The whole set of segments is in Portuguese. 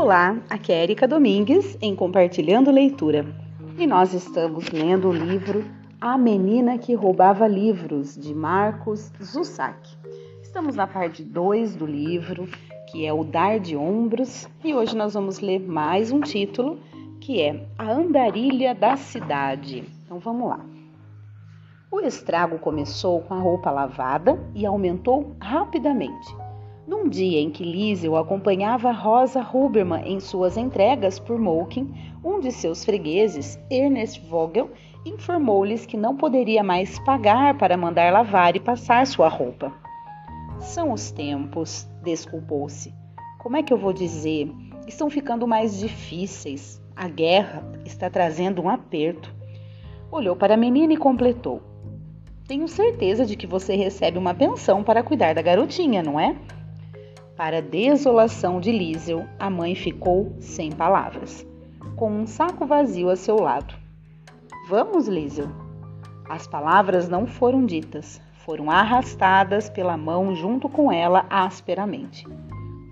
Olá, aqui é Erika Domingues em Compartilhando Leitura e nós estamos lendo o livro A Menina que Roubava Livros de Marcos Zussac. Estamos na parte 2 do livro, que é o Dar de Ombros, e hoje nós vamos ler mais um título que é A Andarilha da Cidade. Então vamos lá. O estrago começou com a roupa lavada e aumentou rapidamente. Num dia em que Liesel acompanhava Rosa Huberman em suas entregas por Moken, um de seus fregueses, Ernest Vogel, informou-lhes que não poderia mais pagar para mandar lavar e passar sua roupa. São os tempos, desculpou-se. Como é que eu vou dizer? Estão ficando mais difíceis. A guerra está trazendo um aperto. Olhou para a menina e completou: Tenho certeza de que você recebe uma pensão para cuidar da garotinha, não é? Para a desolação de Liesel, a mãe ficou sem palavras, com um saco vazio a seu lado. Vamos, Liesel. As palavras não foram ditas, foram arrastadas pela mão junto com ela asperamente.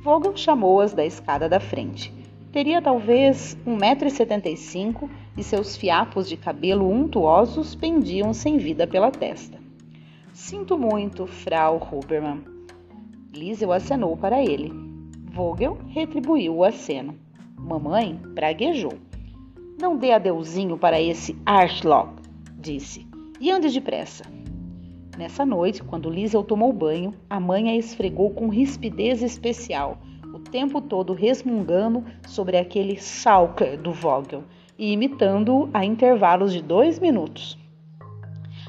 Vogel chamou-as da escada da frente. Teria talvez 1,75m e seus fiapos de cabelo untuosos pendiam sem vida pela testa. Sinto muito, Frau Hubermann. Liesel acenou para ele. Vogel retribuiu o aceno. Mamãe praguejou. Não dê adeuzinho para esse Arschloch, disse, e ande depressa. Nessa noite, quando Liesel tomou banho, a mãe a esfregou com rispidez especial, o tempo todo resmungando sobre aquele Salker do Vogel e imitando-o a intervalos de dois minutos.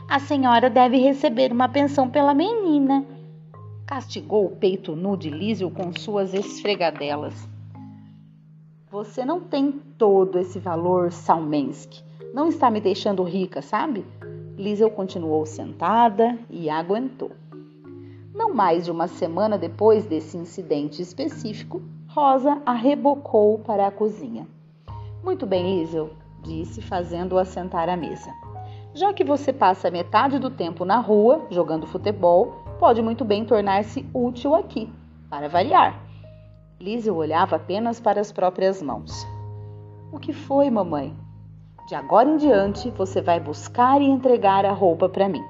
A senhora deve receber uma pensão pela menina, castigou o peito nu de Lísio com suas esfregadelas. Você não tem todo esse valor, Salmensky. Não está me deixando rica, sabe? Lísio continuou sentada e aguentou. Não mais de uma semana depois desse incidente específico, Rosa a rebocou para a cozinha. Muito bem, Lísio, disse, fazendo-a sentar à mesa. Já que você passa metade do tempo na rua jogando futebol, pode muito bem tornar-se útil aqui, para variar. Lísio olhava apenas para as próprias mãos. O que foi, mamãe? De agora em diante, você vai buscar e entregar a roupa para mim.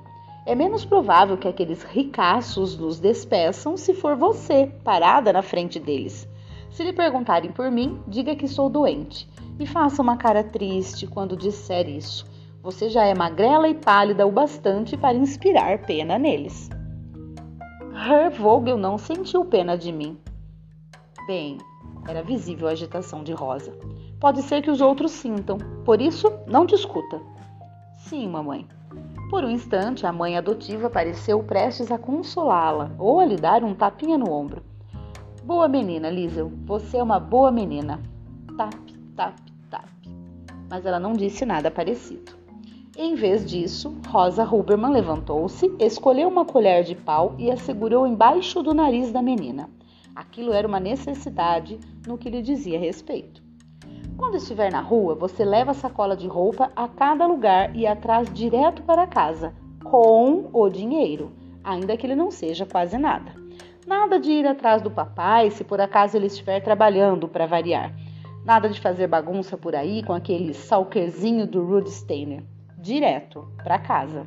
É menos provável que aqueles ricaços nos despeçam se for você parada na frente deles. Se lhe perguntarem por mim, diga que sou doente e faça uma cara triste quando disser isso. Você já é magrela e pálida o bastante para inspirar pena neles. Herr Vogel não sentiu pena de mim. Bem, era visível a agitação de Rosa. Pode ser que os outros sintam, por isso não discuta. Sim, mamãe. Por um instante, a mãe adotiva pareceu prestes a consolá-la ou a lhe dar um tapinha no ombro. Boa menina, Liesel, você é uma boa menina. Tap, tap, tap. Mas ela não disse nada parecido. Em vez disso, Rosa Huberman levantou-se, escolheu uma colher de pau e a segurou embaixo do nariz da menina. Aquilo era uma necessidade no que lhe dizia respeito. Quando estiver na rua, você leva a sacola de roupa a cada lugar e atrás direto para casa, com o dinheiro, ainda que ele não seja quase nada. Nada de ir atrás do papai se por acaso ele estiver trabalhando para variar. Nada de fazer bagunça por aí com aquele salquezinho do Rudy Steiner direto para casa.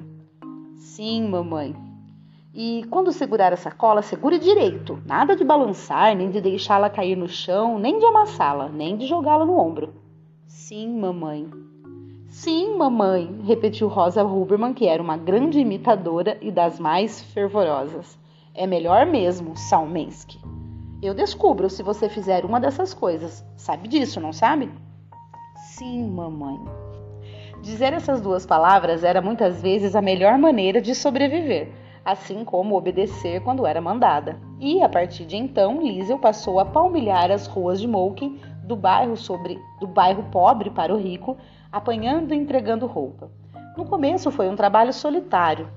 Sim, mamãe. E quando segurar a sacola, segure direito. Nada de balançar, nem de deixá-la cair no chão, nem de amassá-la, nem de jogá-la no ombro. Sim, mamãe. Sim, mamãe, repetiu Rosa Huberman, que era uma grande imitadora e das mais fervorosas. É melhor mesmo, Salmensky. Eu descubro se você fizer uma dessas coisas. Sabe disso, não sabe? Sim, mamãe. Dizer essas duas palavras era muitas vezes a melhor maneira de sobreviver, assim como obedecer quando era mandada. E a partir de então, Liesel passou a palmilhar as ruas de Moken, do bairro sobre do bairro pobre para o rico, apanhando e entregando roupa. No começo foi um trabalho solitário,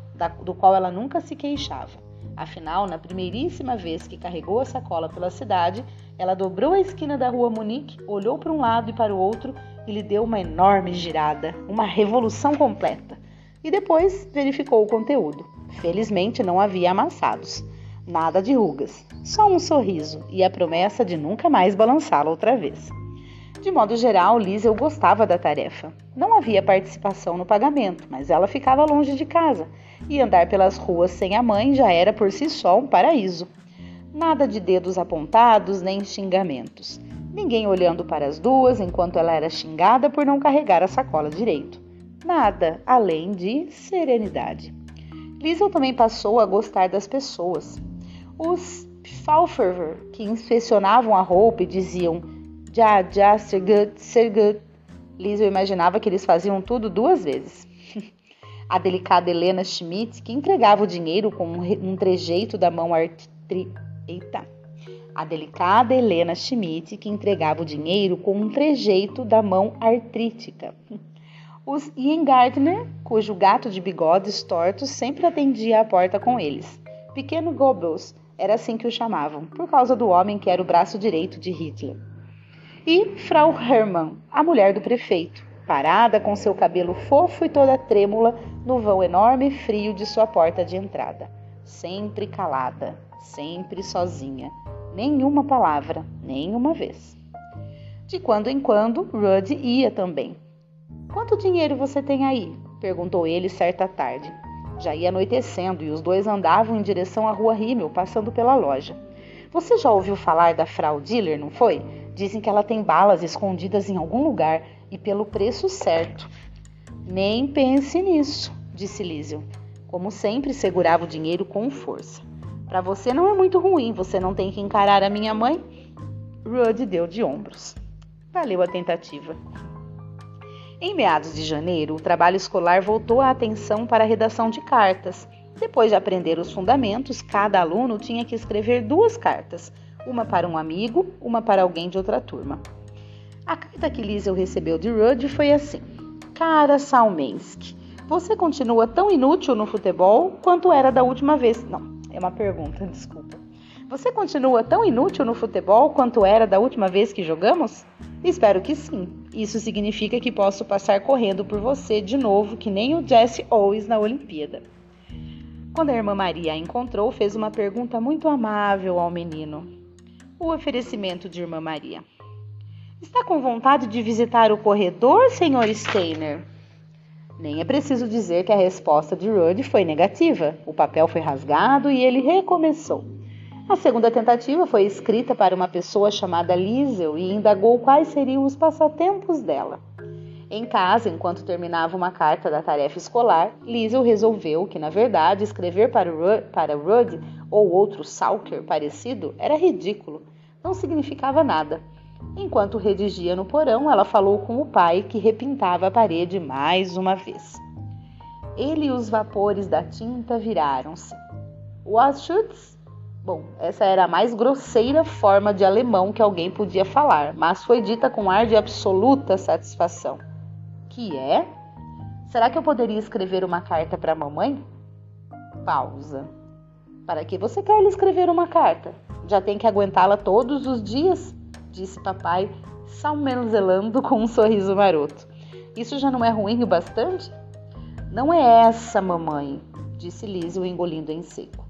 do qual ela nunca se queixava. Afinal, na primeiríssima vez que carregou a sacola pela cidade, ela dobrou a esquina da rua Munique, olhou para um lado e para o outro e lhe deu uma enorme girada, uma revolução completa. E depois verificou o conteúdo. Felizmente não havia amassados. Nada de rugas, só um sorriso e a promessa de nunca mais balançá-la outra vez. De modo geral, Liesel gostava da tarefa. Não havia participação no pagamento, mas ela ficava longe de casa e andar pelas ruas sem a mãe já era por si só um paraíso. Nada de dedos apontados nem xingamentos. Ninguém olhando para as duas enquanto ela era xingada por não carregar a sacola direito. Nada além de serenidade. Liesel também passou a gostar das pessoas. Os Pfauferver, que inspecionavam a roupa e diziam já, já, ser good, ser good. Liesel imaginava que eles faziam tudo duas vezes. A delicada Helena Schmidt, que entregava o dinheiro com um trejeito da mão artri... Eita. A delicada Helena Schmidt, que entregava o dinheiro com um trejeito da mão artrítica. Os Ian Gardner, cujo gato de bigodes tortos sempre atendia a porta com eles. Pequeno Goebbels, era assim que o chamavam, por causa do homem que era o braço direito de Hitler e Frau Hermann, a mulher do prefeito, parada com seu cabelo fofo e toda trêmula no vão enorme e frio de sua porta de entrada. Sempre calada, sempre sozinha, nenhuma palavra, nenhuma vez. De quando em quando, Rudd ia também. Quanto dinheiro você tem aí? perguntou ele certa tarde. Já ia anoitecendo e os dois andavam em direção à rua Rimmel, passando pela loja. Você já ouviu falar da Frau Diller, não foi? Dizem que ela tem balas escondidas em algum lugar e pelo preço certo. Nem pense nisso, disse Lísio. Como sempre, segurava o dinheiro com força. Para você não é muito ruim, você não tem que encarar a minha mãe? Rudd deu de ombros. Valeu a tentativa. Em meados de janeiro, o trabalho escolar voltou a atenção para a redação de cartas. Depois de aprender os fundamentos, cada aluno tinha que escrever duas cartas, uma para um amigo, uma para alguém de outra turma. A carta que Liesel recebeu de Rudd foi assim: Cara Salmensky, você continua tão inútil no futebol quanto era da última vez. Não, é uma pergunta, desculpa. Você continua tão inútil no futebol quanto era da última vez que jogamos? Espero que sim. Isso significa que posso passar correndo por você de novo, que nem o Jesse Owens na Olimpíada. Quando a irmã Maria a encontrou, fez uma pergunta muito amável ao menino o oferecimento de Irmã Maria. Está com vontade de visitar o corredor, Sr. Steiner? Nem é preciso dizer que a resposta de Rudd foi negativa. O papel foi rasgado e ele recomeçou. A segunda tentativa foi escrita para uma pessoa chamada Liesel e indagou quais seriam os passatempos dela. Em casa, enquanto terminava uma carta da tarefa escolar, Liesel resolveu que, na verdade, escrever para Rudd, para Rudd ou outro Salker parecido era ridículo não significava nada. Enquanto redigia no porão, ela falou com o pai que repintava a parede mais uma vez. Ele e os vapores da tinta viraram-se. Was schutz? Bom, essa era a mais grosseira forma de alemão que alguém podia falar, mas foi dita com ar de absoluta satisfação. Que é? Será que eu poderia escrever uma carta para a mamãe? Pausa. Para que você quer lhe escrever uma carta? Já tem que aguentá-la todos os dias? Disse papai, salmenzelando com um sorriso maroto. Isso já não é ruim o bastante? Não é essa, mamãe, disse Lísio engolindo em seco.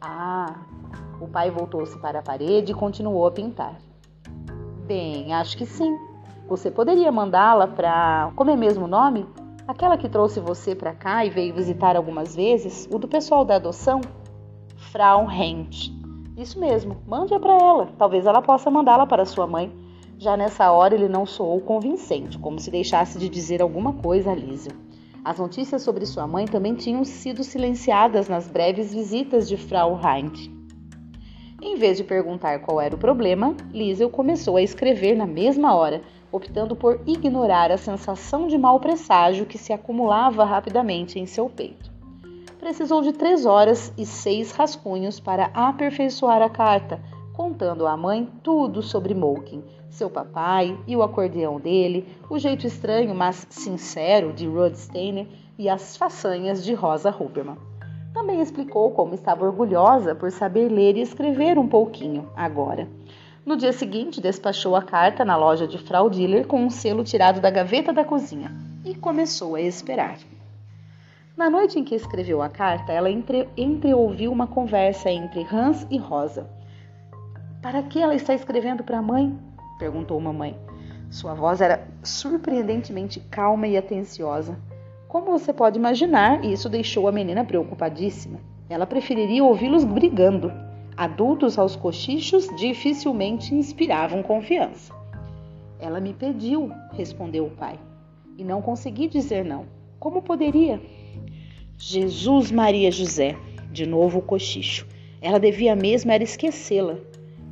Ah, o pai voltou-se para a parede e continuou a pintar. Bem, acho que sim. Você poderia mandá-la para. Como é mesmo o nome? Aquela que trouxe você para cá e veio visitar algumas vezes, o do pessoal da adoção? Frau Hent. Isso mesmo, mande-a para ela. Talvez ela possa mandá-la para sua mãe. Já nessa hora ele não soou convincente, como se deixasse de dizer alguma coisa a Lísio. As notícias sobre sua mãe também tinham sido silenciadas nas breves visitas de Frau Heinz. Em vez de perguntar qual era o problema, Liesel começou a escrever na mesma hora, optando por ignorar a sensação de mau presságio que se acumulava rapidamente em seu peito precisou de três horas e seis rascunhos para aperfeiçoar a carta, contando à mãe tudo sobre Moken, seu papai e o acordeão dele, o jeito estranho, mas sincero de Rod Steiner e as façanhas de Rosa Huberman. Também explicou como estava orgulhosa por saber ler e escrever um pouquinho agora. No dia seguinte, despachou a carta na loja de Frau Diller com um selo tirado da gaveta da cozinha e começou a esperar. Na noite em que escreveu a carta, ela entre, entreouviu uma conversa entre Hans e Rosa. Para que ela está escrevendo para a mãe? perguntou mamãe. Sua voz era surpreendentemente calma e atenciosa. Como você pode imaginar, isso deixou a menina preocupadíssima. Ela preferiria ouvi-los brigando. Adultos aos cochichos dificilmente inspiravam confiança. Ela me pediu, respondeu o pai, e não consegui dizer não. Como poderia? Jesus Maria José, de novo o cochicho. Ela devia mesmo era esquecê-la.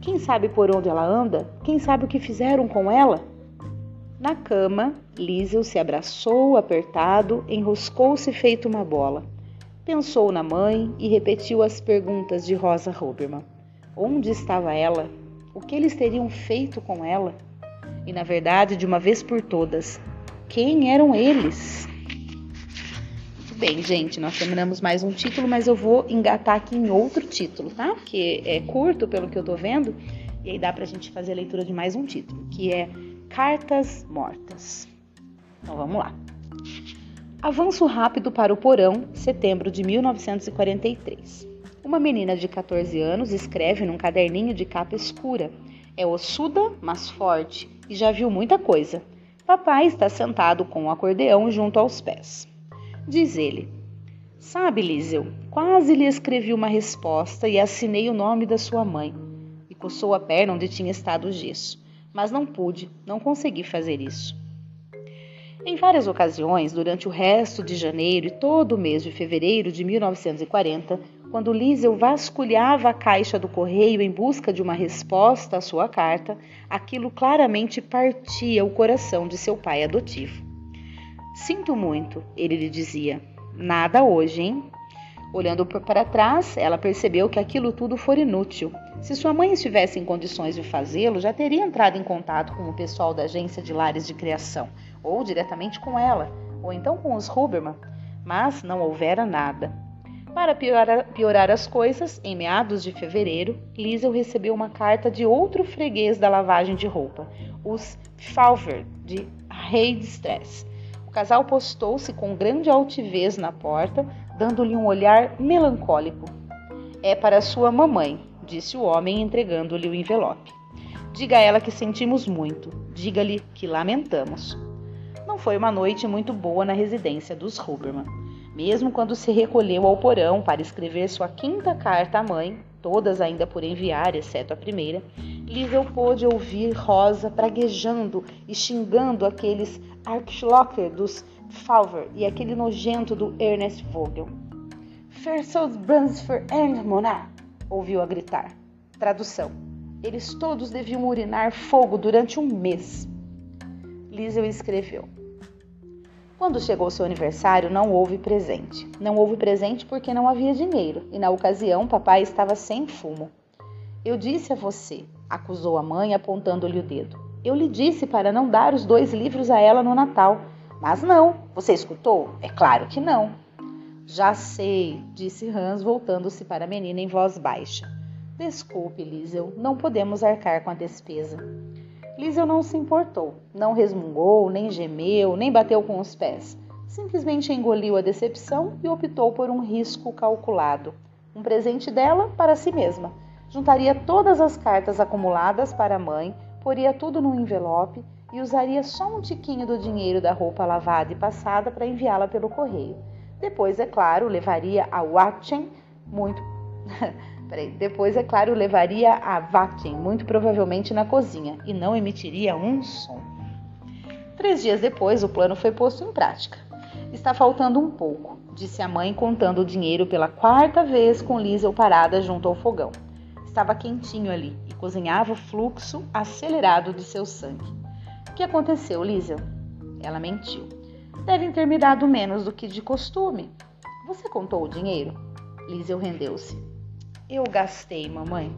Quem sabe por onde ela anda? Quem sabe o que fizeram com ela? Na cama, Liesel se abraçou, apertado, enroscou-se feito uma bola. Pensou na mãe e repetiu as perguntas de Rosa Roberman. Onde estava ela? O que eles teriam feito com ela? E, na verdade, de uma vez por todas, quem eram eles? Bem, gente, nós terminamos mais um título, mas eu vou engatar aqui em outro título, tá? Que é curto, pelo que eu tô vendo, e aí dá pra gente fazer a leitura de mais um título, que é Cartas Mortas. Então vamos lá. Avanço rápido para o porão, setembro de 1943. Uma menina de 14 anos escreve num caderninho de capa escura. É ossuda, mas forte, e já viu muita coisa. Papai está sentado com o um acordeão junto aos pés. Diz ele: Sabe, Liesel, quase lhe escrevi uma resposta e assinei o nome da sua mãe. E coçou a perna onde tinha estado o gesso. Mas não pude, não consegui fazer isso. Em várias ocasiões, durante o resto de janeiro e todo o mês de fevereiro de 1940, quando Liesel vasculhava a caixa do correio em busca de uma resposta à sua carta, aquilo claramente partia o coração de seu pai adotivo. Sinto muito, ele lhe dizia. Nada hoje, hein? Olhando para trás, ela percebeu que aquilo tudo fora inútil. Se sua mãe estivesse em condições de fazê-lo, já teria entrado em contato com o pessoal da agência de lares de criação ou diretamente com ela, ou então com os Huberman, mas não houvera nada. Para piorar, as coisas, em meados de fevereiro, Liesel recebeu uma carta de outro freguês da lavagem de roupa, os Falver, de Stress. O casal postou-se com grande altivez na porta, dando-lhe um olhar melancólico. É para sua mamãe, disse o homem, entregando-lhe o envelope. Diga a ela que sentimos muito, diga-lhe que lamentamos. Não foi uma noite muito boa na residência dos Huberman. Mesmo quando se recolheu ao porão para escrever sua quinta carta à mãe, todas ainda por enviar, exceto a primeira, Liesel pôde ouvir Rosa praguejando e xingando aqueles Archlocker dos Falver e aquele nojento do Ernest Vogel. Versos Brunsfer and Monat, ouviu a gritar. Tradução. Eles todos deviam urinar fogo durante um mês. Liesel escreveu. Quando chegou seu aniversário, não houve presente. Não houve presente porque não havia dinheiro, e na ocasião papai estava sem fumo. Eu disse a você, acusou a mãe apontando-lhe o dedo. Eu lhe disse para não dar os dois livros a ela no Natal. Mas não, você escutou? É claro que não. Já sei, disse Hans, voltando-se para a menina em voz baixa. Desculpe, Liesel, não podemos arcar com a despesa. Liesel não se importou, não resmungou, nem gemeu, nem bateu com os pés. Simplesmente engoliu a decepção e optou por um risco calculado. Um presente dela para si mesma. Juntaria todas as cartas acumuladas para a mãe, poria tudo num envelope e usaria só um tiquinho do dinheiro da roupa lavada e passada para enviá-la pelo correio. Depois, é claro, levaria a Watchen muito Peraí. Depois, é claro, levaria a vacuum, muito provavelmente na cozinha, e não emitiria um som. Três dias depois, o plano foi posto em prática. Está faltando um pouco, disse a mãe, contando o dinheiro pela quarta vez com Liesel parada junto ao fogão. Estava quentinho ali e cozinhava o fluxo acelerado de seu sangue. O que aconteceu, Liesel? Ela mentiu. Devem ter me dado menos do que de costume. Você contou o dinheiro? Liesel rendeu-se. Eu gastei, mamãe.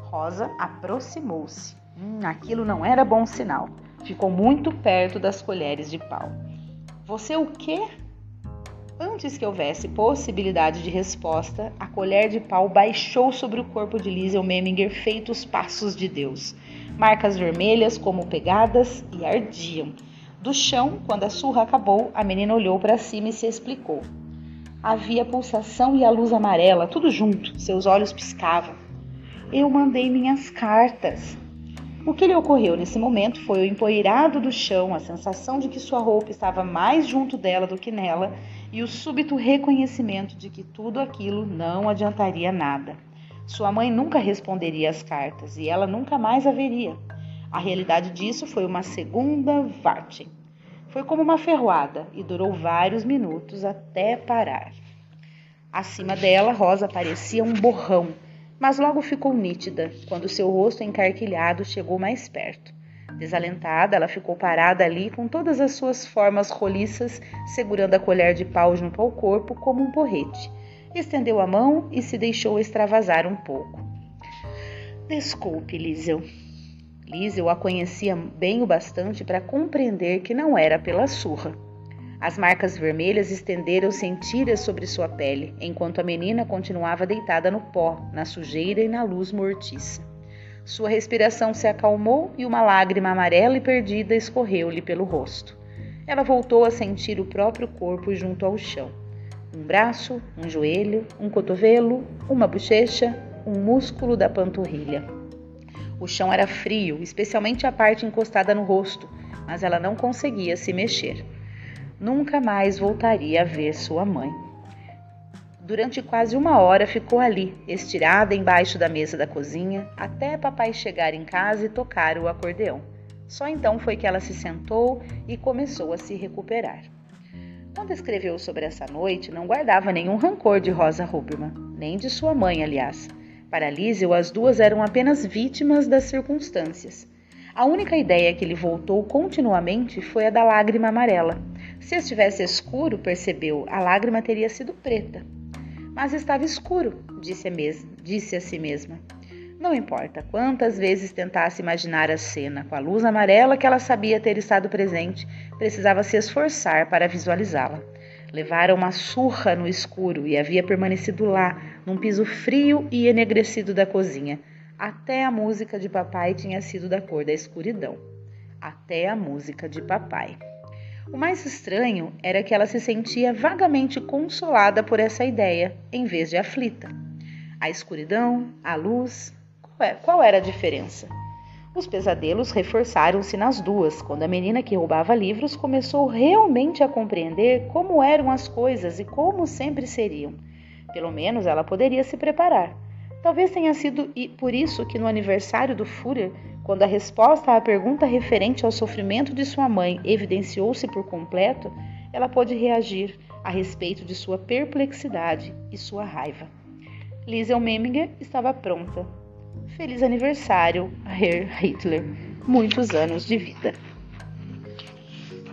Rosa aproximou-se. Hum, aquilo não era bom sinal. Ficou muito perto das colheres de pau. Você o quê? Antes que houvesse possibilidade de resposta, a colher de pau baixou sobre o corpo de Liesel Meminger feitos passos de Deus. Marcas vermelhas como pegadas e ardiam. Do chão, quando a surra acabou, a menina olhou para cima e se explicou. Havia pulsação e a luz amarela, tudo junto. Seus olhos piscavam. Eu mandei minhas cartas. O que lhe ocorreu nesse momento foi o empoeirado do chão, a sensação de que sua roupa estava mais junto dela do que nela e o súbito reconhecimento de que tudo aquilo não adiantaria nada. Sua mãe nunca responderia às cartas e ela nunca mais a veria. A realidade disso foi uma segunda Vatem. Foi como uma ferroada e durou vários minutos até parar. Acima dela, Rosa parecia um borrão, mas logo ficou nítida quando seu rosto encarquilhado chegou mais perto. Desalentada, ela ficou parada ali com todas as suas formas roliças, segurando a colher de pau junto ao corpo como um porrete. Estendeu a mão e se deixou extravasar um pouco. Desculpe, Liesel, Liesel a conhecia bem o bastante para compreender que não era pela surra. As marcas vermelhas estenderam-se em tiras sobre sua pele, enquanto a menina continuava deitada no pó, na sujeira e na luz mortiça. Sua respiração se acalmou e uma lágrima amarela e perdida escorreu-lhe pelo rosto. Ela voltou a sentir o próprio corpo junto ao chão. Um braço, um joelho, um cotovelo, uma bochecha, um músculo da panturrilha. O chão era frio, especialmente a parte encostada no rosto, mas ela não conseguia se mexer. Nunca mais voltaria a ver sua mãe. Durante quase uma hora ficou ali, estirada embaixo da mesa da cozinha, até papai chegar em casa e tocar o acordeão. Só então foi que ela se sentou e começou a se recuperar. Quando escreveu sobre essa noite, não guardava nenhum rancor de Rosa Huberman, nem de sua mãe, aliás. Para Liesel, as duas eram apenas vítimas das circunstâncias. A única ideia que lhe voltou continuamente foi a da lágrima amarela. Se estivesse escuro, percebeu, a lágrima teria sido preta. Mas estava escuro, disse a, mes disse a si mesma. Não importa quantas vezes tentasse imaginar a cena com a luz amarela que ela sabia ter estado presente, precisava se esforçar para visualizá-la. Levara uma surra no escuro e havia permanecido lá, num piso frio e enegrecido da cozinha. Até a música de papai tinha sido da cor da escuridão. Até a música de papai. O mais estranho era que ela se sentia vagamente consolada por essa ideia, em vez de aflita. A escuridão, a luz, qual é, era a diferença? Os pesadelos reforçaram-se nas duas quando a menina que roubava livros começou realmente a compreender como eram as coisas e como sempre seriam. Pelo menos ela poderia se preparar. Talvez tenha sido por isso que no aniversário do Führer, quando a resposta à pergunta referente ao sofrimento de sua mãe evidenciou-se por completo, ela pôde reagir a respeito de sua perplexidade e sua raiva. Liesel Memminger estava pronta Feliz aniversário, Herr Hitler. Muitos anos de vida.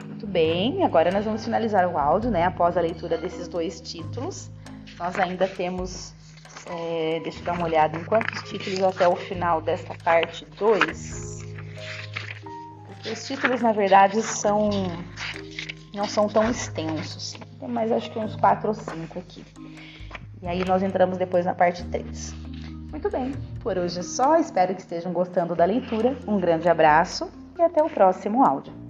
Muito bem, agora nós vamos finalizar o áudio, né? Após a leitura desses dois títulos. Nós ainda temos, é, deixa eu dar uma olhada em quantos títulos até o final desta parte 2. Porque os títulos, na verdade, são não são tão extensos. Tem mais acho que uns 4 ou 5 aqui. E aí nós entramos depois na parte 3. Muito bem, por hoje é só. Espero que estejam gostando da leitura. Um grande abraço e até o próximo áudio.